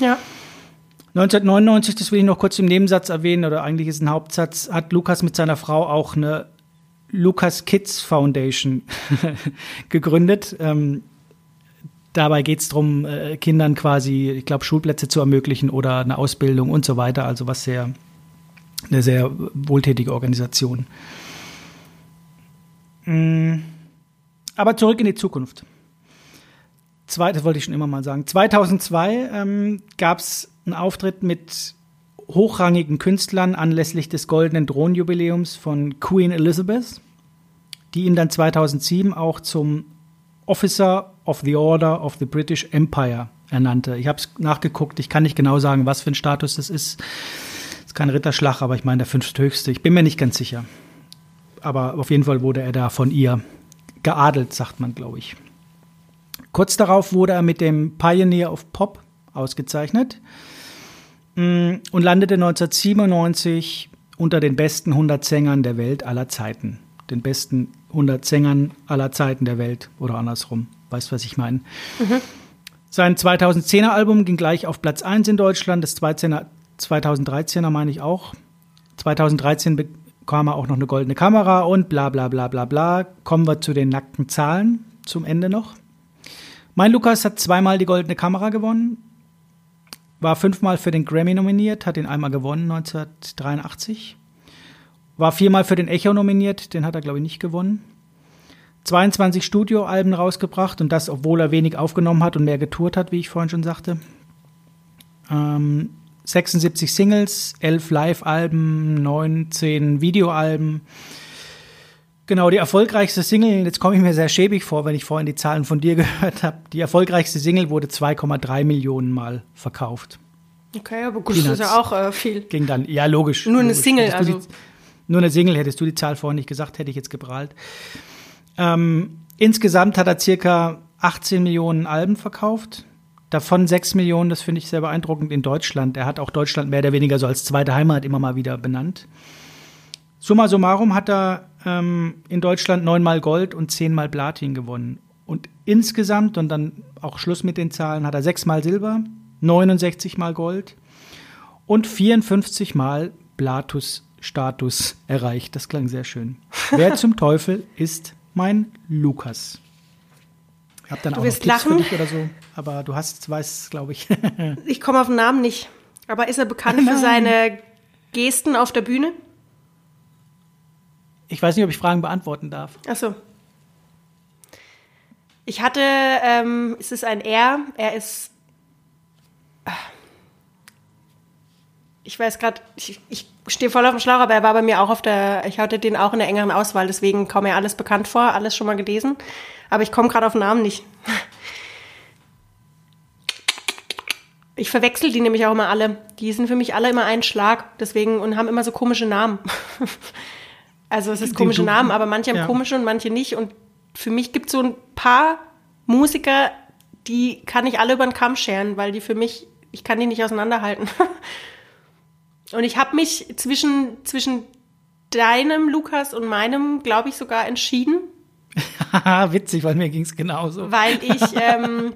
Ja. 1999, das will ich noch kurz im Nebensatz erwähnen, oder eigentlich ist ein Hauptsatz, hat Lukas mit seiner Frau auch eine Lukas Kids Foundation gegründet. Ähm, dabei geht es darum, äh, Kindern quasi, ich glaube, Schulplätze zu ermöglichen oder eine Ausbildung und so weiter. Also was sehr, eine sehr wohltätige Organisation. Mm. Aber zurück in die Zukunft. Zwei, das wollte ich schon immer mal sagen. 2002 ähm, gab es einen Auftritt mit hochrangigen Künstlern anlässlich des goldenen Thronjubiläums von Queen Elizabeth, die ihn dann 2007 auch zum Officer of the Order of the British Empire ernannte. Ich habe es nachgeguckt, ich kann nicht genau sagen, was für ein Status das ist. Es ist kein Ritterschlag, aber ich meine der fünfthöchste. Ich bin mir nicht ganz sicher aber auf jeden Fall wurde er da von ihr geadelt, sagt man, glaube ich. Kurz darauf wurde er mit dem Pioneer of Pop ausgezeichnet mm, und landete 1997 unter den besten 100 Sängern der Welt aller Zeiten. Den besten 100 Sängern aller Zeiten der Welt oder andersrum. Weißt, was ich meine? Mhm. Sein 2010er Album ging gleich auf Platz 1 in Deutschland, das 2013er meine ich auch. 2013 kam er auch noch eine goldene Kamera und bla bla bla bla bla. Kommen wir zu den nackten Zahlen zum Ende noch. Mein Lukas hat zweimal die goldene Kamera gewonnen, war fünfmal für den Grammy nominiert, hat ihn einmal gewonnen 1983, war viermal für den Echo nominiert, den hat er glaube ich nicht gewonnen. 22 Studioalben rausgebracht und das, obwohl er wenig aufgenommen hat und mehr getourt hat, wie ich vorhin schon sagte. Ähm, 76 Singles, 11 Live-Alben, 19 Videoalben. Genau, die erfolgreichste Single, jetzt komme ich mir sehr schäbig vor, wenn ich vorhin die Zahlen von dir gehört habe. Die erfolgreichste Single wurde 2,3 Millionen Mal verkauft. Okay, aber gut, das ist ja auch äh, viel. Ging dann, ja, logisch. Nur eine logisch. Single, also. Nur eine Single, hättest du die Zahl vorhin nicht gesagt, hätte ich jetzt geprahlt. Ähm, insgesamt hat er circa 18 Millionen Alben verkauft. Davon sechs Millionen, das finde ich sehr beeindruckend, in Deutschland. Er hat auch Deutschland mehr oder weniger so als zweite Heimat immer mal wieder benannt. Summa summarum hat er ähm, in Deutschland neunmal Gold und zehnmal Platin gewonnen. Und insgesamt, und dann auch Schluss mit den Zahlen, hat er sechsmal Silber, 69 mal Gold und 54 mal Platus-Status erreicht. Das klang sehr schön. Wer zum Teufel ist mein Lukas? Hab dann du auch wirst noch Tipps lachen. für dich oder so, aber du hast, weißt, glaube ich. Ich komme auf den Namen nicht. Aber ist er bekannt für seine Gesten auf der Bühne? ich weiß nicht, ob ich Fragen beantworten darf. Ach so. Ich hatte, ähm, es ist ein Er, er ist. ah. Ich weiß gerade, ich, ich stehe voll auf dem Schlauch, aber er war bei mir auch auf der, ich hatte den auch in der engeren Auswahl, deswegen kam mir alles bekannt vor, alles schon mal gelesen. Aber ich komme gerade auf den Namen nicht. Ich verwechsel die nämlich auch immer alle. Die sind für mich alle immer ein Schlag, deswegen und haben immer so komische Namen. Also es ist komische du- Namen, aber manche haben ja. komische und manche nicht. Und für mich gibt es so ein paar Musiker, die kann ich alle über den Kamm scheren, weil die für mich, ich kann die nicht auseinanderhalten. Und ich habe mich zwischen, zwischen deinem Lukas und meinem, glaube ich, sogar entschieden, Haha, witzig, weil mir ging es genauso. weil ich, ähm,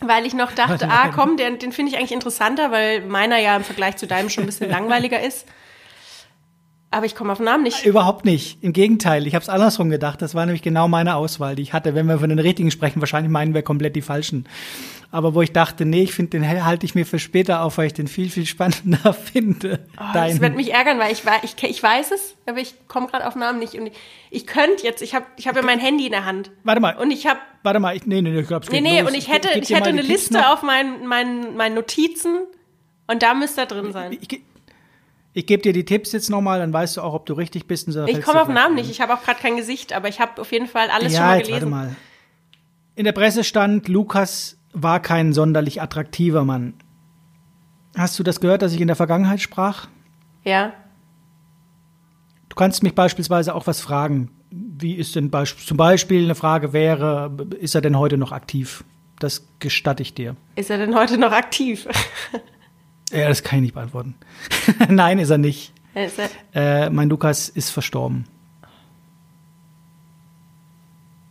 weil ich noch dachte, ah komm, den, den finde ich eigentlich interessanter, weil meiner ja im Vergleich zu deinem schon ein bisschen langweiliger ist. Aber ich komme auf den Namen nicht. Überhaupt nicht. Im Gegenteil, ich habe es andersrum gedacht. Das war nämlich genau meine Auswahl, die ich hatte. Wenn wir von den richtigen sprechen, wahrscheinlich meinen wir komplett die falschen. Aber wo ich dachte, nee, ich finde den halte ich mir für später auf, weil ich den viel, viel spannender finde. Oh, das wird mich ärgern, weil ich, ich, ich weiß es, aber ich komme gerade auf Namen nicht. Und ich, ich könnte jetzt, ich habe ich hab ja mein Handy in der Hand. Warte mal, Und ich habe, warte mal, ich, nee, nee, nee, ich glaube, es nee, nee, los. und ich hätte, ich hätte eine Liste noch. auf meinen, meinen, meinen Notizen und da müsste er drin sein. Ich, ich gebe dir die Tipps jetzt nochmal, dann weißt du auch, ob du richtig bist. Und so Ich komme auf den Namen nicht, ich habe auch gerade kein Gesicht, aber ich habe auf jeden Fall alles ja, schon mal jetzt gelesen. warte mal. In der Presse stand, Lukas war kein sonderlich attraktiver Mann. Hast du das gehört, dass ich in der Vergangenheit sprach? Ja. Du kannst mich beispielsweise auch was fragen. Wie ist denn beisp zum Beispiel eine Frage wäre, ist er denn heute noch aktiv? Das gestatte ich dir. Ist er denn heute noch aktiv? Ja, das kann ich nicht beantworten. Nein, ist er nicht. Ist er, Äh, mein Lukas ist verstorben.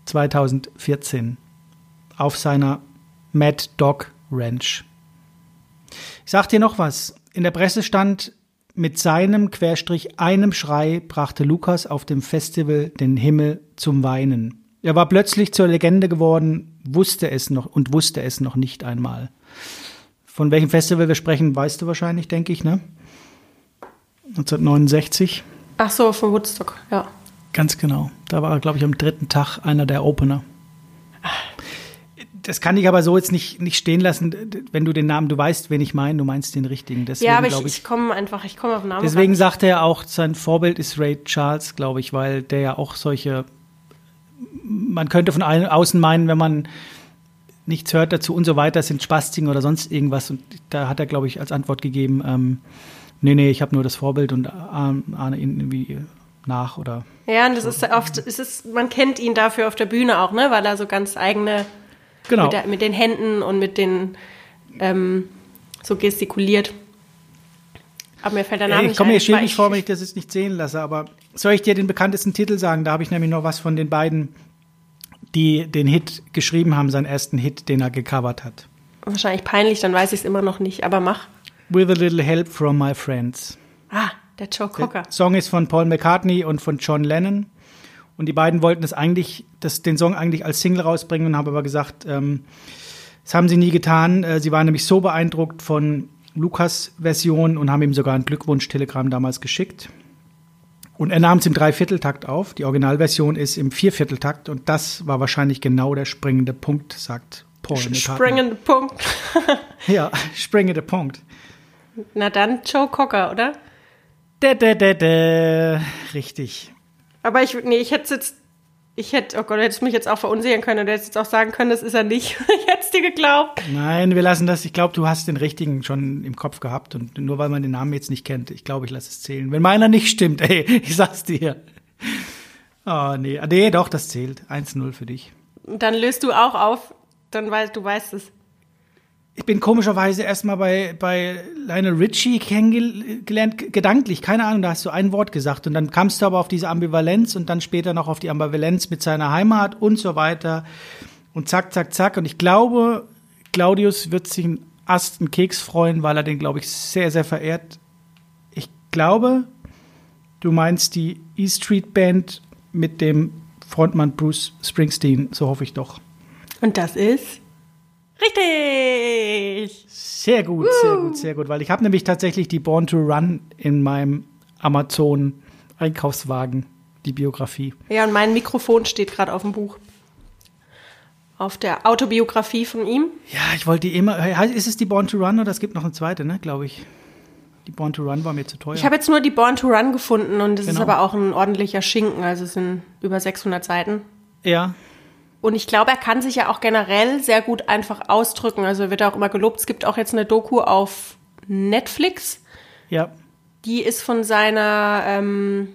2014. Auf seiner Mad Dog Ranch. Ich sag dir noch was. In der Presse stand, mit seinem Querstrich einem Schrei brachte Lukas auf dem Festival den Himmel zum Weinen. Er war plötzlich zur Legende geworden, wusste es noch und wusste es noch nicht einmal. Von welchem Festival wir sprechen, weißt du wahrscheinlich, denke ich, ne? 1969. ach so, von Woodstock, ja. Ganz genau. Da war glaube ich, am dritten Tag einer der Opener. Das kann ich aber so jetzt nicht, nicht stehen lassen, wenn du den Namen, du weißt, wen ich meine, du meinst den richtigen. Deswegen, ja, aber ich, glaub ich komme einfach, ich komme auf den Namen. Deswegen ran. sagt er auch, sein Vorbild ist Ray Charles, glaube ich, weil der ja auch solche. Man könnte von außen meinen, wenn man nichts hört dazu und so weiter, sind Spastiken oder sonst irgendwas. Und da hat er, glaube ich, als Antwort gegeben: ähm, Nee, nee, ich habe nur das Vorbild und ähm, ahne ihn irgendwie nach oder. Ja, und das ist oft, es ist, man kennt ihn dafür auf der Bühne auch, ne, weil er so ganz eigene Genau. mit, der, mit den Händen und mit den ähm, so gestikuliert. Aber mir fällt der Name nicht ich komme mir schwierig vor, wenn ich das jetzt nicht sehen lasse, aber soll ich dir den bekanntesten Titel sagen? Da habe ich nämlich noch was von den beiden, die den Hit geschrieben haben, seinen ersten Hit, den er gecovert hat. Wahrscheinlich peinlich, dann weiß ich es immer noch nicht, aber mach. With a little help from my friends. Ah, der Joe Cocker. Der Song ist von Paul McCartney und von John Lennon. Und die beiden wollten das eigentlich, das, den Song eigentlich als Single rausbringen und haben aber gesagt, ähm, das haben sie nie getan. Äh, sie waren nämlich so beeindruckt von Lukas Version und haben ihm sogar ein Glückwunsch-Telegramm damals geschickt. Und er nahm es im Dreivierteltakt auf. Die Originalversion ist im Viervierteltakt und das war wahrscheinlich genau der springende Punkt, sagt Paul. Springende Punkt. Ja, springende Punkt. Na dann Joe Cocker, oder? Da, da, da, da. Richtig. Aber ich, nee, ich hätte jetzt, ich hätte, oh Gott, du hättest mich jetzt auch verunsichern können oder hättest jetzt auch sagen können, das ist er nicht. ich hätte es dir geglaubt. Nein, wir lassen das. Ich glaube, du hast den richtigen schon im Kopf gehabt und nur weil man den Namen jetzt nicht kennt, ich glaube, ich lasse es zählen. Wenn meiner nicht stimmt, ey, ich sag's dir. Oh, nee, Ah, nee, doch, das zählt. 1-0 für dich. Und dann löst du auch auf, dann weißt du weißt es. Ich bin komischerweise erstmal bei, bei Lionel Richie kennengelernt, gedanklich, keine Ahnung, da hast du ein Wort gesagt und dann kamst du aber auf diese Ambivalenz und dann später noch auf die Ambivalenz mit seiner Heimat und so weiter und zack, zack, zack und ich glaube, Claudius wird sich einen Ast, einen Keks freuen, weil er den, glaube ich, sehr, sehr verehrt. Ich glaube, du meinst die E Street Band mit dem Frontmann Bruce Springsteen, so hoffe ich doch. Und das ist richtig. Sehr gut, sehr gut, sehr gut, weil ich habe nämlich tatsächlich die Born to Run in meinem Amazon Einkaufswagen, die Biografie. Ja, und mein Mikrofon steht gerade auf dem Buch. Auf der Autobiografie von ihm. Ja, ich wollte die immer. Ist es die Born to Run oder es gibt noch eine zweite, ne, glaube ich. Die Born to Run war mir zu teuer. Ich habe jetzt nur die Born to Run gefunden und es ist Genau. aber auch ein ordentlicher Schinken, also es sind über 600 Seiten. ja, Und ich glaube, er kann sich ja auch generell sehr gut einfach ausdrücken. Also er wird auch immer gelobt. Es gibt auch jetzt eine Doku auf Netflix. ja, Die ist von seiner ähm,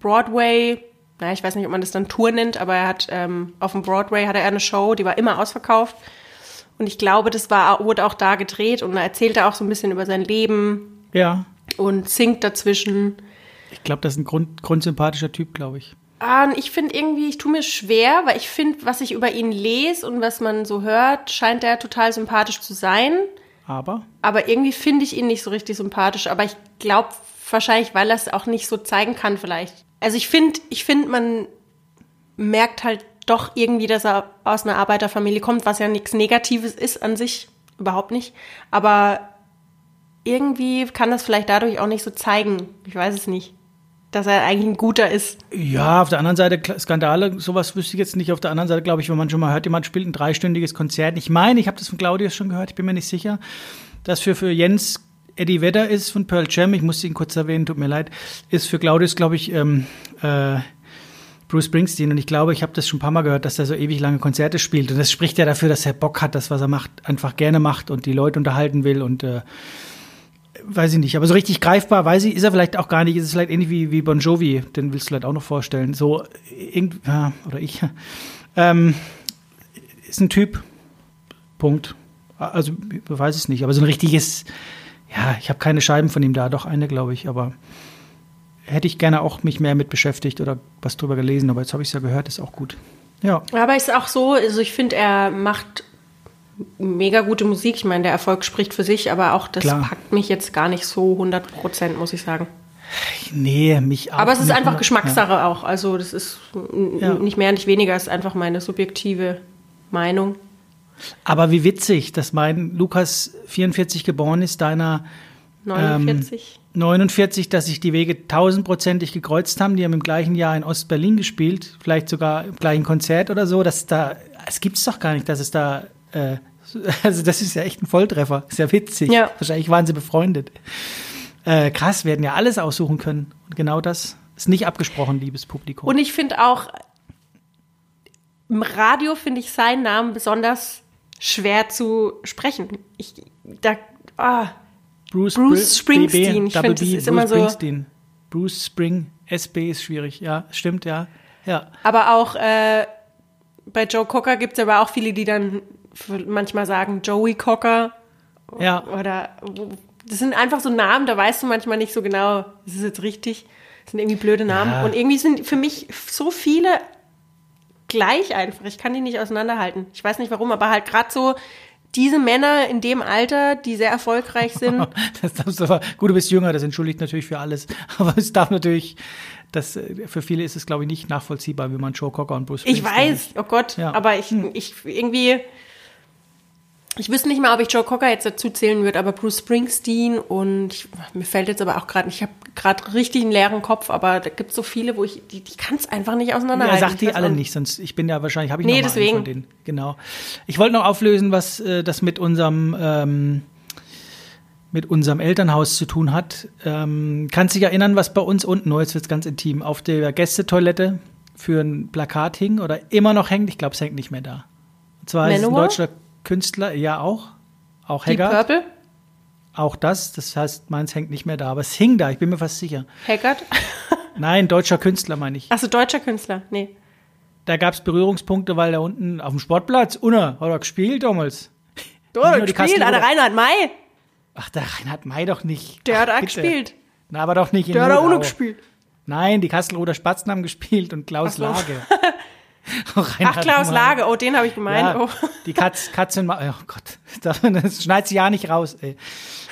Broadway, na, ich weiß nicht, ob man das dann Tour nennt, aber er hat ähm, auf dem Broadway hatte er eine Show, die war immer ausverkauft. Und ich glaube, das war, wurde auch da gedreht und da erzählt er auch so ein bisschen über sein Leben ja. und singt dazwischen. Ich glaube, das ist ein Grund, grundsympathischer Typ, glaube ich. Ich finde irgendwie, ich tue mir schwer, weil ich finde, was ich über ihn lese und was man so hört, scheint er total sympathisch zu sein. Aber Aber irgendwie finde ich ihn nicht so richtig sympathisch. Aber ich glaube wahrscheinlich, weil er es auch nicht so zeigen kann, vielleicht. Also ich finde, ich finde, man merkt halt doch irgendwie, dass er aus einer Arbeiterfamilie kommt, was ja nichts Negatives ist an sich, überhaupt nicht. Aber irgendwie kann das vielleicht dadurch auch nicht so zeigen. Ich weiß es nicht. Dass er eigentlich ein guter ist. ja, auf der anderen Seite Skandale, sowas wüsste ich jetzt nicht. Auf der anderen Seite glaube ich, wenn man schon mal hört, jemand spielt ein dreistündiges Konzert. Ich meine, ich habe das von Claudius schon gehört, ich bin mir nicht sicher, dass für, für Jens Eddie Vedder ist von Pearl Jam, ich musste ihn kurz erwähnen, tut mir leid, ist für Claudius, glaube ich, ähm, äh, Bruce Springsteen und ich glaube, ich habe das schon ein paar Mal gehört, dass er so ewig lange Konzerte spielt und das spricht ja dafür, dass er Bock hat, das was er macht, einfach gerne macht und die Leute unterhalten will und äh, weiß ich nicht, aber so richtig greifbar, weiß ich, ist er vielleicht auch gar nicht, ist es vielleicht ähnlich wie, wie Bon Jovi, den willst du vielleicht auch noch vorstellen, so irgend, ja, oder ich, ähm, ist ein Typ, Punkt. Also, weiß ich nicht, aber so ein richtiges, ja, ich habe keine Scheiben von ihm da, doch eine, glaube ich, aber hätte ich gerne auch mich mehr mit beschäftigt oder was drüber gelesen, aber jetzt habe ich es ja gehört, ist auch gut. Ja. Aber ist auch so, also ich finde, er macht mega gute Musik. Ich meine, der Erfolg spricht für sich, aber auch das Klar. packt mich jetzt gar nicht so 100 Prozent, muss ich sagen. Nee, mich auch. Aber es ist einfach mehr. Geschmackssache ja. auch. Also, das ist ja. nicht mehr, nicht weniger, ist einfach meine subjektive Meinung. Aber wie witzig, dass mein Lukas 44 geboren ist, deiner 49. Ähm, 49, dass sich die Wege tausendprozentig gekreuzt haben. Die haben im gleichen Jahr in Ostberlin gespielt, vielleicht sogar im gleichen Konzert oder so. Dass da, es gibt es doch gar nicht, dass es da, äh, also das ist ja echt ein Volltreffer. Ist ja witzig. Ja. Wahrscheinlich waren sie befreundet. Äh, krass, werden ja alles aussuchen können. Und genau das ist nicht abgesprochen, liebes Publikum. Und ich finde auch, im Radio finde ich seinen Namen besonders schwer zu sprechen. Ich, da, ah, Bruce, Bruce Springsteen. BB, ich finde, das ist Bruce immer so. Springsteen. Bruce Spring, SB ist schwierig, ja, stimmt, ja. ja. Aber auch äh, bei Joe Cocker gibt es aber auch viele, die dann manchmal sagen Joey Cocker. Ja. Oder das sind einfach so Namen, da weißt du manchmal nicht so genau, ist es jetzt richtig? Das sind irgendwie blöde Namen. Ja. Und irgendwie sind für mich so viele gleich einfach. Ich kann die nicht auseinanderhalten. Ich weiß nicht warum, aber halt gerade so diese Männer in dem Alter, die sehr erfolgreich sind. das darfst du aber, gut, du bist jünger, das entschuldigt natürlich für alles. Aber es darf natürlich, das, für viele ist es, glaube ich, nicht nachvollziehbar, wie man Joe Cocker und Bruce Ich weiß, oh Gott, ja. aber ich, hm. ich irgendwie, ich wüsste nicht mal, ob ich Joe Cocker jetzt dazu zählen würde, aber Bruce Springsteen und ich, mir fällt jetzt aber auch gerade, ich habe gerade richtig einen leeren Kopf, aber da gibt es so viele, wo ich, die, die kann es einfach nicht auseinanderhalten. Ja, sagt die alle nicht, sonst ich bin ja wahrscheinlich, habe ich nee, noch deswegen. von denen. Genau. Ich wollte noch auflösen, was äh, das mit unserem ähm, mit unserem Elternhaus zu tun hat. Ähm, kannst dich erinnern, was bei uns unten, oh, jetzt wird ganz intim, auf der Gästetoilette für ein Plakat hing oder immer noch hängt? Ich glaube, es hängt nicht mehr da. Und zwar Manowar? ist ein deutscher Künstler, ja auch. Auch Haggard. Deep Purple? Auch das, das heißt, meins hängt nicht mehr da, aber es hing da, ich bin mir fast sicher. Haggard? Nein, deutscher Künstler meine ich. Achso, deutscher Künstler, nee. Da gab es Berührungspunkte, weil da unten auf dem Sportplatz, Unna, hat er gespielt damals. Du hast gespielt, an der Reinhard May. Ach, der Reinhard May doch nicht. Der hat auch gespielt. Na, aber doch nicht in Der hat auch ohne gespielt. Nein, die Kastelroder Spatzen haben gespielt und Klaus so. Lage. Ach, Klaus Lage, oh, den habe ich gemeint. Ja, oh. Die Katz, Katze und Maus, oh Gott, das schneidet sie ja nicht raus, ey.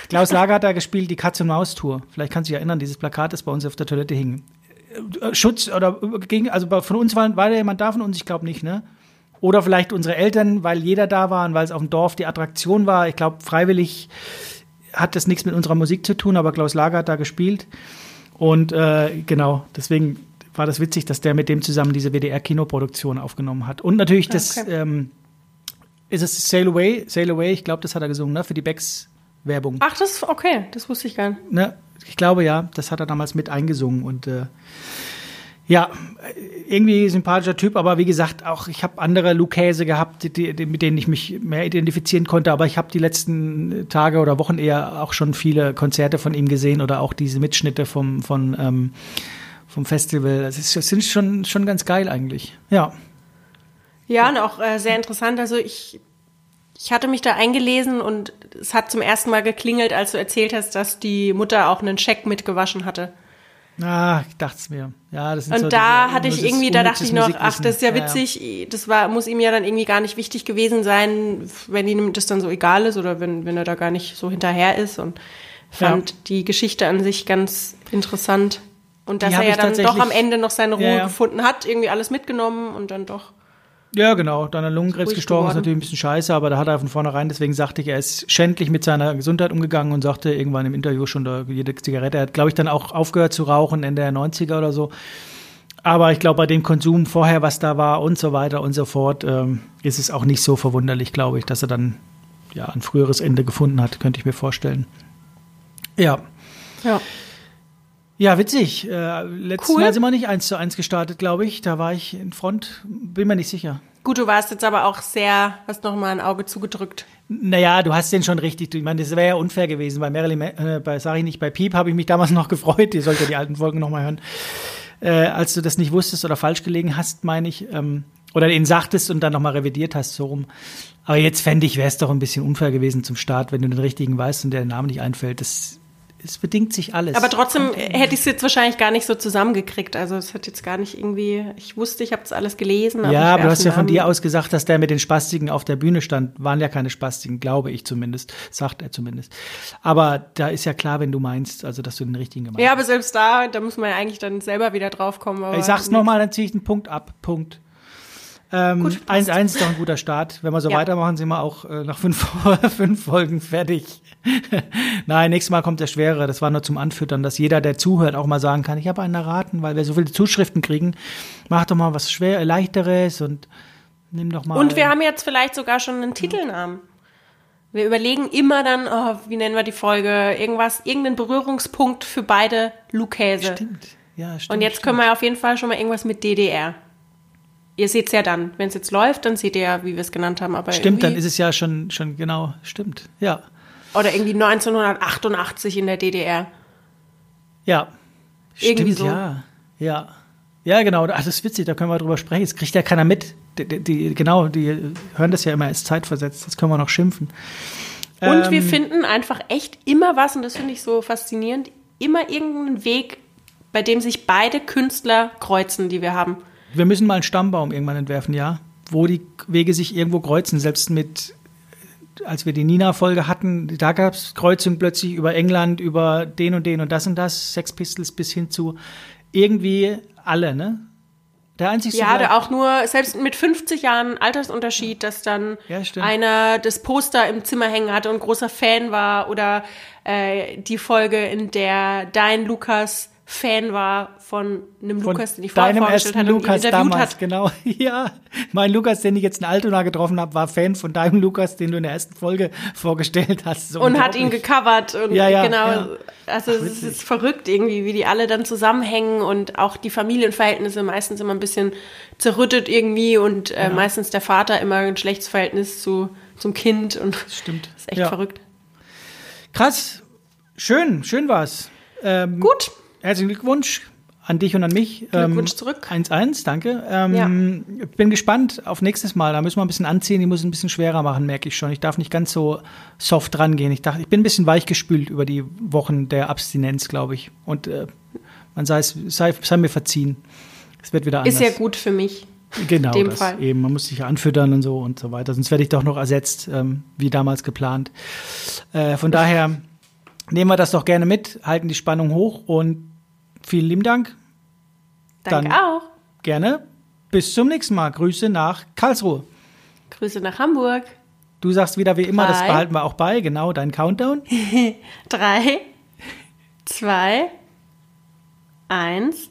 Klaus Lager hat da gespielt, die Katze und Maus Tour. Vielleicht kannst du dich erinnern, dieses Plakat, das bei uns auf der Toilette hing. Äh, Schutz oder gegen, also von uns war, war da jemand da, von uns, ich glaube nicht, ne? Oder vielleicht unsere Eltern, weil jeder da war und weil es auf dem Dorf die Attraktion war. Ich glaube, freiwillig hat das nichts mit unserer Musik zu tun, aber Klaus Lager hat da gespielt. Und äh, genau, deswegen war das witzig, dass der mit dem zusammen diese WDR-Kinoproduktion aufgenommen hat. Und natürlich das, okay. ähm, ist es Sail Away, Sail Away, ich glaube, das hat er gesungen, ne, für die Becks-Werbung. Ach, das, okay, das wusste ich gar nicht. Ne, ich glaube ja, das hat er damals mit eingesungen und äh, ja, irgendwie sympathischer Typ, aber wie gesagt, auch ich habe andere Lukäse gehabt, die, die, mit denen ich mich mehr identifizieren konnte, aber ich habe die letzten Tage oder Wochen eher auch schon viele Konzerte von ihm gesehen oder auch diese Mitschnitte vom, von ähm, vom Festival. Das, ist, das sind schon, schon ganz geil eigentlich. Ja. Ja, und auch äh, sehr interessant. Also ich, ich hatte mich da eingelesen und es hat zum ersten Mal geklingelt, als du erzählt hast, dass die Mutter auch einen Scheck mitgewaschen hatte. Ah, ich dachte es mir. Ja, das sind Und so da diese, hatte ich irgendwie, da dachte ich noch, ach, das ist ja witzig, ja, ja. das war, muss ihm ja dann irgendwie gar nicht wichtig gewesen sein, wenn ihm das dann so egal ist oder wenn, wenn er da gar nicht so hinterher ist und fand ja. die Geschichte an sich ganz interessant. Und dass er ja dann doch am Ende noch seine Ruhe ja, ja. gefunden hat, irgendwie alles mitgenommen und dann doch. Ja, genau. Dann an Lungenkrebs gestorben geworden. ist natürlich ein bisschen scheiße, aber da hat er von vornherein, deswegen sagte ich, er ist schändlich mit seiner Gesundheit umgegangen und sagte irgendwann im Interview schon, da, jede Zigarette, er hat, glaube ich, dann auch aufgehört zu rauchen, Ende der 90er oder so. Aber ich glaube, bei dem Konsum vorher, was da war und so weiter und so fort, ähm, ist es auch nicht so verwunderlich, glaube ich, dass er dann ja ein früheres Ende gefunden hat, könnte ich mir vorstellen. Ja. Ja. Ja, witzig. Äh, letztes Cool. Mal sind wir nicht eins zu eins gestartet, glaube ich. Da war ich in Front, bin mir nicht sicher. Gut, du warst jetzt aber auch sehr, hast noch mal ein Auge zugedrückt. Naja, du hast den schon richtig. Ich meine, das wäre ja unfair gewesen. Bei Marilyn, äh, bei, sag ich nicht, bei Piep habe ich mich damals noch gefreut. Ihr sollt ja die alten Folgen noch mal hören. Äh, als du das nicht wusstest oder falsch gelegen hast, meine ich. Ähm, oder ihn sagtest und dann noch mal revidiert hast, so rum. Aber jetzt fände ich, wäre es doch ein bisschen unfair gewesen zum Start, wenn du den richtigen weißt und der Name nicht einfällt. Das, es bedingt sich alles. Aber trotzdem hätte ich es jetzt wahrscheinlich gar nicht so zusammengekriegt. Also es hat jetzt gar nicht irgendwie, ich wusste, ich habe das alles gelesen. Ja, ich aber du hast ja von dir aus gesagt, dass der mit den Spastiken auf der Bühne stand. Waren ja keine Spastiken, glaube ich zumindest. Sagt er zumindest. Aber da ist ja klar, wenn du meinst, also dass du den richtigen gemeint Ja, aber selbst da, da muss man ja eigentlich dann selber wieder drauf kommen. aber Ich sag's nochmal, dann ziehe ich einen Punkt ab. Punkt. Ähm, 1-1 ist doch ein guter Start. Wenn wir so Ja. weitermachen, sind wir auch äh, nach fünf, fünf Folgen fertig. Nein, nächstes Mal kommt der schwerere. Das war nur zum Anfüttern, dass jeder, der zuhört, auch mal sagen kann, ich habe einen erraten, weil wir so viele Zuschriften kriegen. Mach doch mal was schwer, leichteres und nimm doch mal. Und wir haben jetzt vielleicht sogar schon einen Titelnamen. Wir überlegen immer dann, oh, wie nennen wir die Folge? Irgendwas, irgendeinen Berührungspunkt für beide Lukäse. Stimmt. Ja, stimmt. Und jetzt können wir auf jeden Fall schon mal irgendwas mit DDR. Ihr seht's ja dann. Wenn es jetzt läuft, dann seht ihr ja, wie wir es genannt haben. Aber Stimmt, dann ist es ja schon, schon genau, stimmt. Ja. Oder irgendwie 1988 in der DDR. Ja. Irgendwie Stimmt, so. ja. Ja. Ja, genau. Ach, das ist witzig, da können wir drüber sprechen. Jetzt kriegt ja keiner mit. Die, die, die, genau, die hören das ja immer als zeitversetzt. Das können wir noch schimpfen. Und Ähm, wir finden einfach echt immer was, und das finde ich so faszinierend, immer irgendeinen Weg, bei dem sich beide Künstler kreuzen, die wir haben. Wir müssen mal einen Stammbaum irgendwann entwerfen, ja. Wo die Wege sich irgendwo kreuzen. Selbst mit, als wir die Nina-Folge hatten, da gab es Kreuzungen plötzlich über England, über den und den und das und das, Sex Pistols bis hin zu irgendwie alle, ne? Der einzige Ja, da auch nur, selbst mit 50 Jahren Altersunterschied, dass dann Ja, einer das Poster im Zimmer hängen hatte und großer Fan war oder äh, die Folge, in der dein Lukas Fan war von einem Von Lukas, den ich vorher deinem vorgestellt ersten hatte Lukas interviewt damals, hat. genau. Ja, mein Lukas, den ich jetzt in Altona getroffen habe, war Fan von deinem Lukas, den du in der ersten Folge vorgestellt hast. So Und hat ihn gecovert und Ja, ja, genau. ja. Also es ist verrückt irgendwie, wie die alle dann zusammenhängen und auch die Familienverhältnisse meistens immer ein bisschen zerrüttet irgendwie und äh, meistens der Vater immer ein schlechtes Verhältnis zu, zum Kind und Stimmt. ist echt verrückt. Krass. Schön, schön war's. Ähm, Gut, Herzlichen Glückwunsch an dich und an mich. Glückwunsch ähm, zurück. 1-1, danke. Ähm, Bin gespannt auf nächstes Mal. Da müssen wir ein bisschen anziehen. Die muss ein bisschen schwerer machen, merke ich schon. Ich darf nicht ganz so soft rangehen. Ich dachte, ich bin ein bisschen weichgespült über die Wochen der Abstinenz, glaube ich. Und äh, man sei, es, sei, sei mir verziehen. Es wird wieder anders. ist ja gut für mich. Genau, dem das Fall. eben. Man muss sich ja anfüttern und so und so weiter. Sonst werde ich doch noch ersetzt, ähm, wie damals geplant. Äh, von daher nehmen wir das doch gerne mit, halten die Spannung hoch und vielen lieben Dank. Danke Dann- auch. Gerne. Bis zum nächsten Mal. Grüße nach Karlsruhe. Grüße nach Hamburg. Du sagst wieder wie immer, das behalten wir auch bei. Genau, dein Countdown. Drei, zwei, eins.